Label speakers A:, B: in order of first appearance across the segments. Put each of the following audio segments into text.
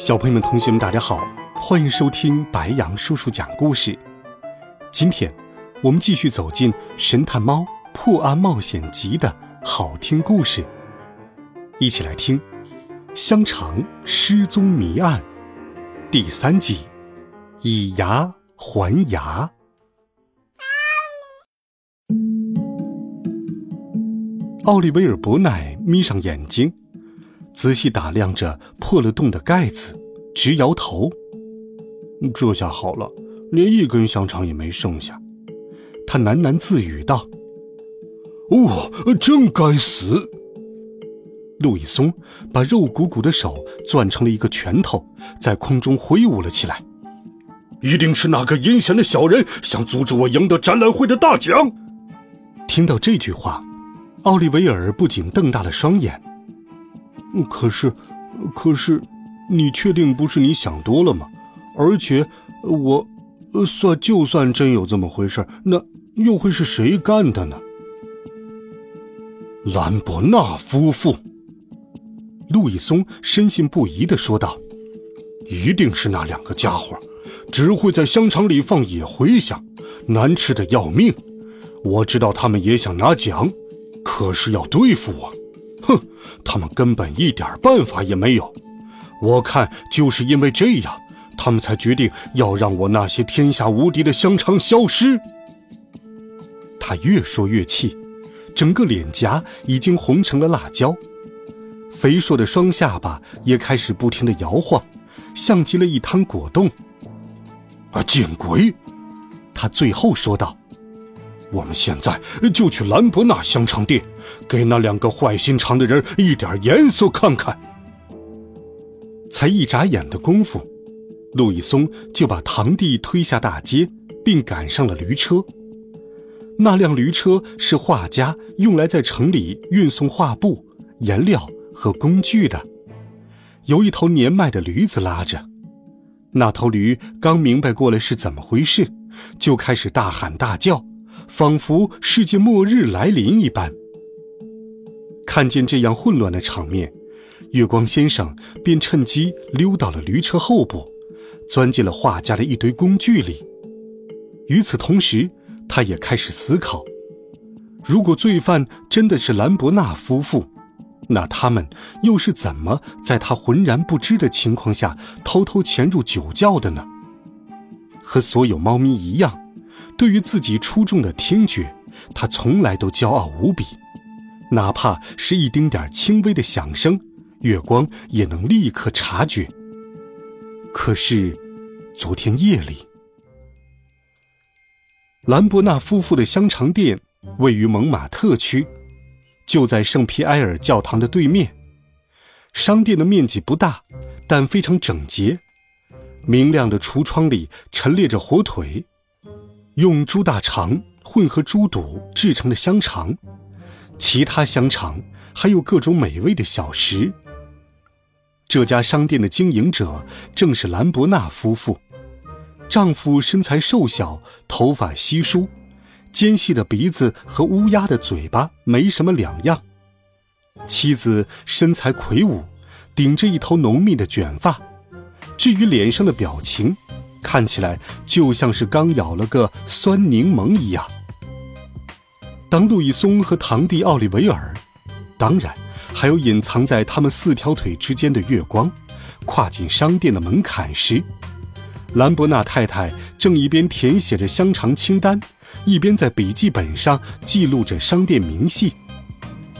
A: 小朋友们、同学们，大家好，欢迎收听白羊叔叔讲故事。今天，我们继续走进《神探猫破案冒险集》的好听故事，一起来听《香肠失踪谜案》第三集：以牙还牙。奥利维尔·伯奈眯上眼睛，仔细打量着破了洞的盖子。直摇头，这下好了，连一根香肠也没剩下。他喃喃自语道：“哦，真该死！”路易松把肉鼓鼓的手攥成了一个拳头，在空中挥舞了起来。一定是那个阴险的小人想阻止我赢得展览会的大奖。听到这句话，奥利维尔不仅瞪大了双眼。可是，可是。你确定不是你想多了吗？而且，我，算就算真有这么回事，那又会是谁干的呢？兰博纳夫妇。路易松深信不疑的说道：“一定是那两个家伙，只会在香肠里放野茴香，难吃的要命。我知道他们也想拿奖，可是要对付我，哼，他们根本一点办法也没有。”我看就是因为这样，他们才决定要让我那些天下无敌的香肠消失。他越说越气，整个脸颊已经红成了辣椒，肥硕的双下巴也开始不停的摇晃，像极了一滩果冻。啊，见鬼！他最后说道：“我们现在就去兰博纳香肠店，给那两个坏心肠的人一点颜色看看。”才一眨眼的功夫，路易松就把堂弟推下大街，并赶上了驴车。那辆驴车是画家用来在城里运送画布、颜料和工具的，由一头年迈的驴子拉着。那头驴刚明白过来是怎么回事，就开始大喊大叫，仿佛世界末日来临一般。看见这样混乱的场面。月光先生便趁机溜到了驴车后部，钻进了画家的一堆工具里。与此同时，他也开始思考：如果罪犯真的是兰博纳夫妇，那他们又是怎么在他浑然不知的情况下偷偷潜入酒窖的呢？和所有猫咪一样，对于自己出众的听觉，他从来都骄傲无比，哪怕是一丁点轻微的响声。月光也能立刻察觉。可是，昨天夜里，兰博纳夫妇的香肠店位于蒙马特区，就在圣皮埃尔教堂的对面。商店的面积不大，但非常整洁。明亮的橱窗里陈列着火腿，用猪大肠混合猪肚制成的香肠，其他香肠还有各种美味的小食。这家商店的经营者正是兰博纳夫妇。丈夫身材瘦小，头发稀疏，尖细的鼻子和乌鸦的嘴巴没什么两样。妻子身材魁梧，顶着一头浓密的卷发，至于脸上的表情，看起来就像是刚咬了个酸柠檬一样。当路易松和堂弟奥利维尔，当然。还有隐藏在他们四条腿之间的月光，跨进商店的门槛时，兰博纳太太正一边填写着香肠清单，一边在笔记本上记录着商店明细，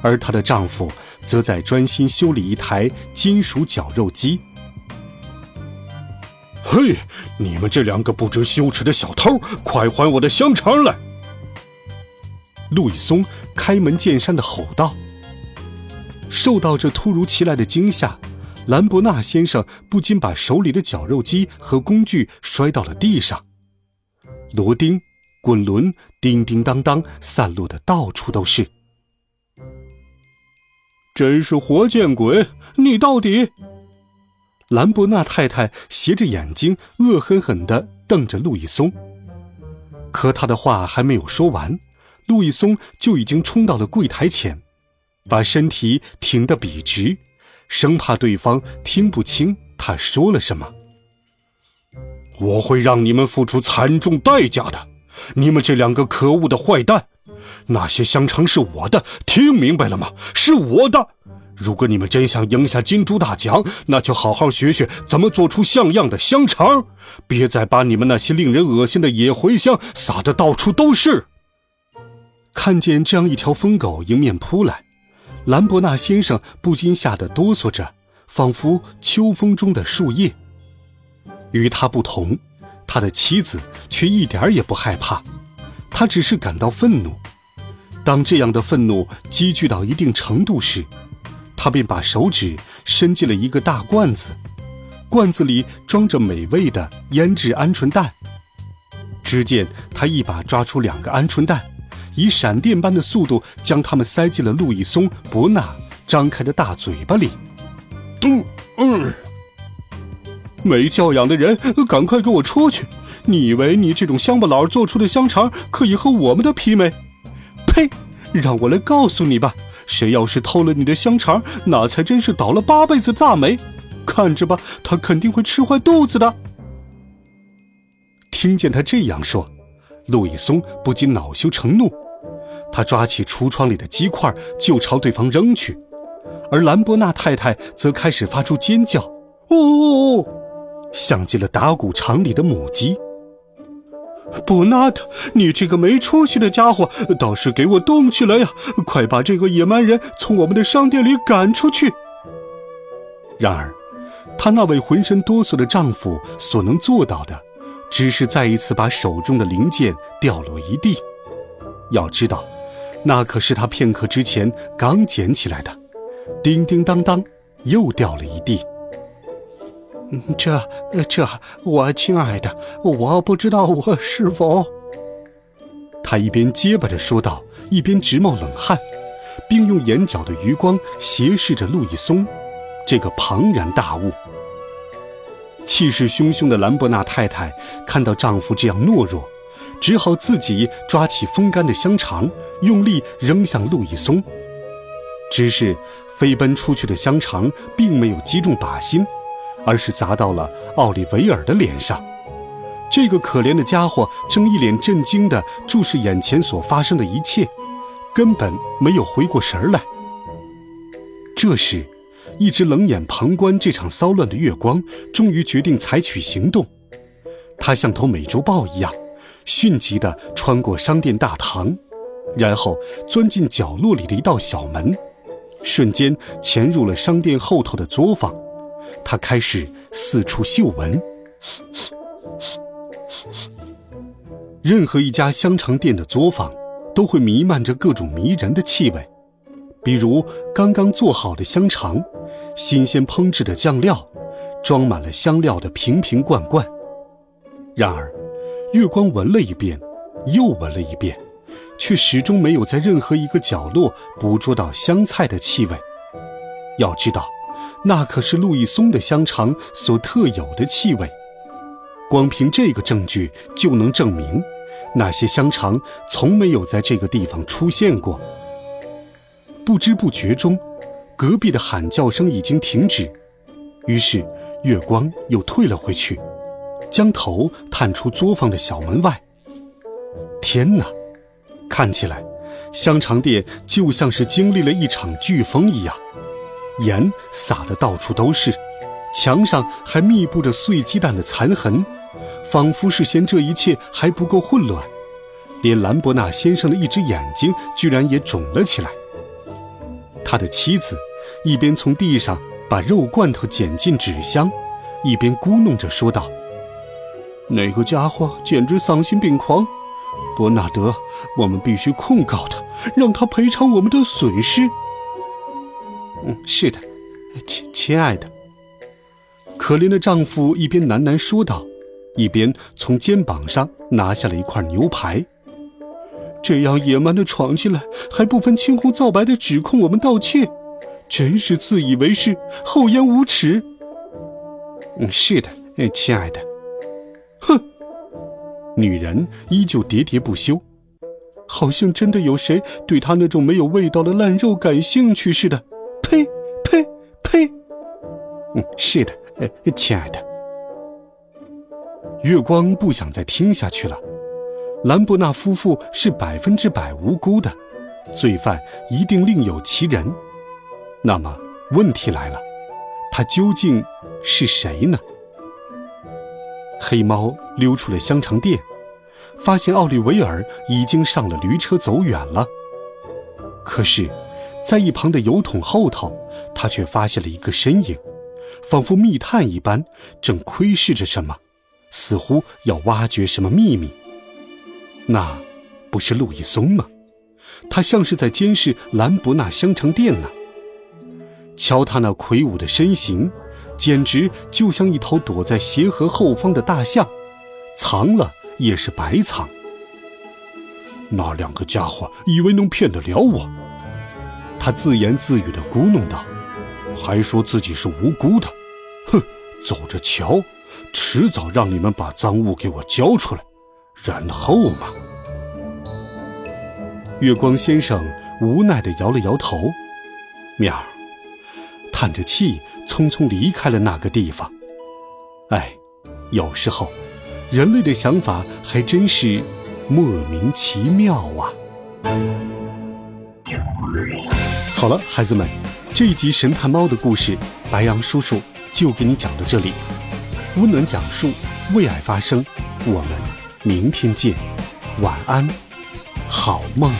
A: 而她的丈夫则在专心修理一台金属绞肉机。嘿，你们这两个不知羞耻的小偷，快还我的香肠来！路易松开门见山的吼道。受到这突如其来的惊吓，兰伯纳先生不禁把手里的绞肉机和工具摔到了地上，螺钉、滚轮叮叮当当散落的到处都是。真是活见鬼！你到底……兰伯纳太太斜着眼睛，恶狠狠地瞪着路易松。可他的话还没有说完，路易松就已经冲到了柜台前，把身体挺得笔直。生怕对方听不清他说了什么。我会让你们付出惨重代价的，你们这两个可恶的坏蛋！那些香肠是我的，听明白了吗？是我的。如果你们真想赢下金猪大奖，那就好好学学怎么做出像样的香肠，别再把你们那些令人恶心的野茴香撒得到处都是。看见这样一条疯狗迎面扑来。兰伯纳先生不禁吓得哆嗦着，仿佛秋风中的树叶。与他不同，他的妻子却一点也不害怕，他只是感到愤怒。当这样的愤怒积聚到一定程度时，他便把手指伸进了一个大罐子，罐子里装着美味的腌制鹌鹑蛋。只见他一把抓出两个鹌鹑蛋。以闪电般的速度将它们塞进了路易松·伯纳张开的大嘴巴里。嗯嗯，没教养的人，赶快给我出去！你以为你这种乡巴佬做出的香肠可以和我们的媲美？呸！让我来告诉你吧，谁要是偷了你的香肠，那才真是倒了八辈子大霉！看着吧，他肯定会吃坏肚子的。听见他这样说，路易松不禁恼羞成怒。他抓起橱窗里的鸡块就朝对方扔去，而兰伯纳太太则开始发出尖叫，哦，像极了打谷场里的母鸡。伯纳特，你这个没出息的家伙，倒是给我动起来呀！快把这个野蛮人从我们的商店里赶出去！然而，她那位浑身哆嗦的丈夫所能做到的，只是再一次把手中的零件掉落一地。要知道。那可是他片刻之前刚捡起来的，叮叮当当，又掉了一地。这这，我亲爱的，我不知道我是否……他一边结巴着说道，一边直冒冷汗，并用眼角的余光斜视着路易松，这个庞然大物。气势汹汹的兰伯纳太太看到丈夫这样懦弱。只好自己抓起风干的香肠，用力扔向路易松。只是飞奔出去的香肠并没有击中靶心，而是砸到了奥利维尔的脸上。这个可怜的家伙正一脸震惊地注视眼前所发生的一切，根本没有回过神来。这时，一直冷眼旁观这场骚乱的月光终于决定采取行动。他像头美洲豹一样。迅疾地穿过商店大堂，然后钻进角落里的一道小门，瞬间潜入了商店后头的作坊。他开始四处嗅闻。任何一家香肠店的作坊都会弥漫着各种迷人的气味，比如刚刚做好的香肠、新鲜烹制的酱料、装满了香料的瓶瓶罐罐。然而，月光闻了一遍，又闻了一遍，却始终没有在任何一个角落捕捉到香菜的气味。要知道，那可是路易松的香肠所特有的气味。光凭这个证据就能证明，那些香肠从没有在这个地方出现过。不知不觉中，隔壁的喊叫声已经停止，于是月光又退了回去。将头探出作坊的小门外。天哪，看起来香肠店就像是经历了一场飓风一样，盐撒的到处都是，墙上还密布着碎鸡蛋的残痕，仿佛是嫌这一切还不够混乱，连兰伯纳先生的一只眼睛居然也肿了起来。他的妻子一边从地上把肉罐头捡进纸箱，一边咕哝着说道。那个家伙简直丧心病狂，伯纳德，我们必须控告他，让他赔偿我们的损失。嗯，是的，亲亲爱的，可怜的丈夫一边喃喃说道，一边从肩膀上拿下了一块牛排。这样野蛮的闯进来，还不分青红皂白的指控我们盗窃，真是自以为是、厚颜无耻。嗯，是的，亲爱的。哼，女人依旧喋喋不休，好像真的有谁对她那种没有味道的烂肉感兴趣似的。嗯，是的，呃亲爱的。月光不想再听下去了。兰博纳夫妇是百分之百无辜的，罪犯一定另有其人。那么问题来了，他究竟是谁呢？黑猫溜出了香肠店，发现奥利维尔已经上了驴车走远了。可是，在一旁的油桶后头，他却发现了一个身影，仿佛密探一般，正窥视着什么，似乎要挖掘什么秘密。那，不是路易松吗？他像是在监视兰博纳香肠店呢。瞧他那魁梧的身形，简直就像一头躲在鞋盒后方的大象，藏了也是白藏。那两个家伙以为能骗得了我？他自言自语地咕哝道，还说自己是无辜的。哼，走着瞧，迟早让你们把赃物给我交出来。然后嘛，月光先生无奈的摇了摇头，喵，叹着气，匆匆离开了那个地方。哎，有时候，人类的想法还真是莫名其妙啊。好了，孩子们，这一集神探猫的故事，白羊叔叔就给你讲到这里。温暖讲述，为爱发声，我们。明天见，晚安，好梦。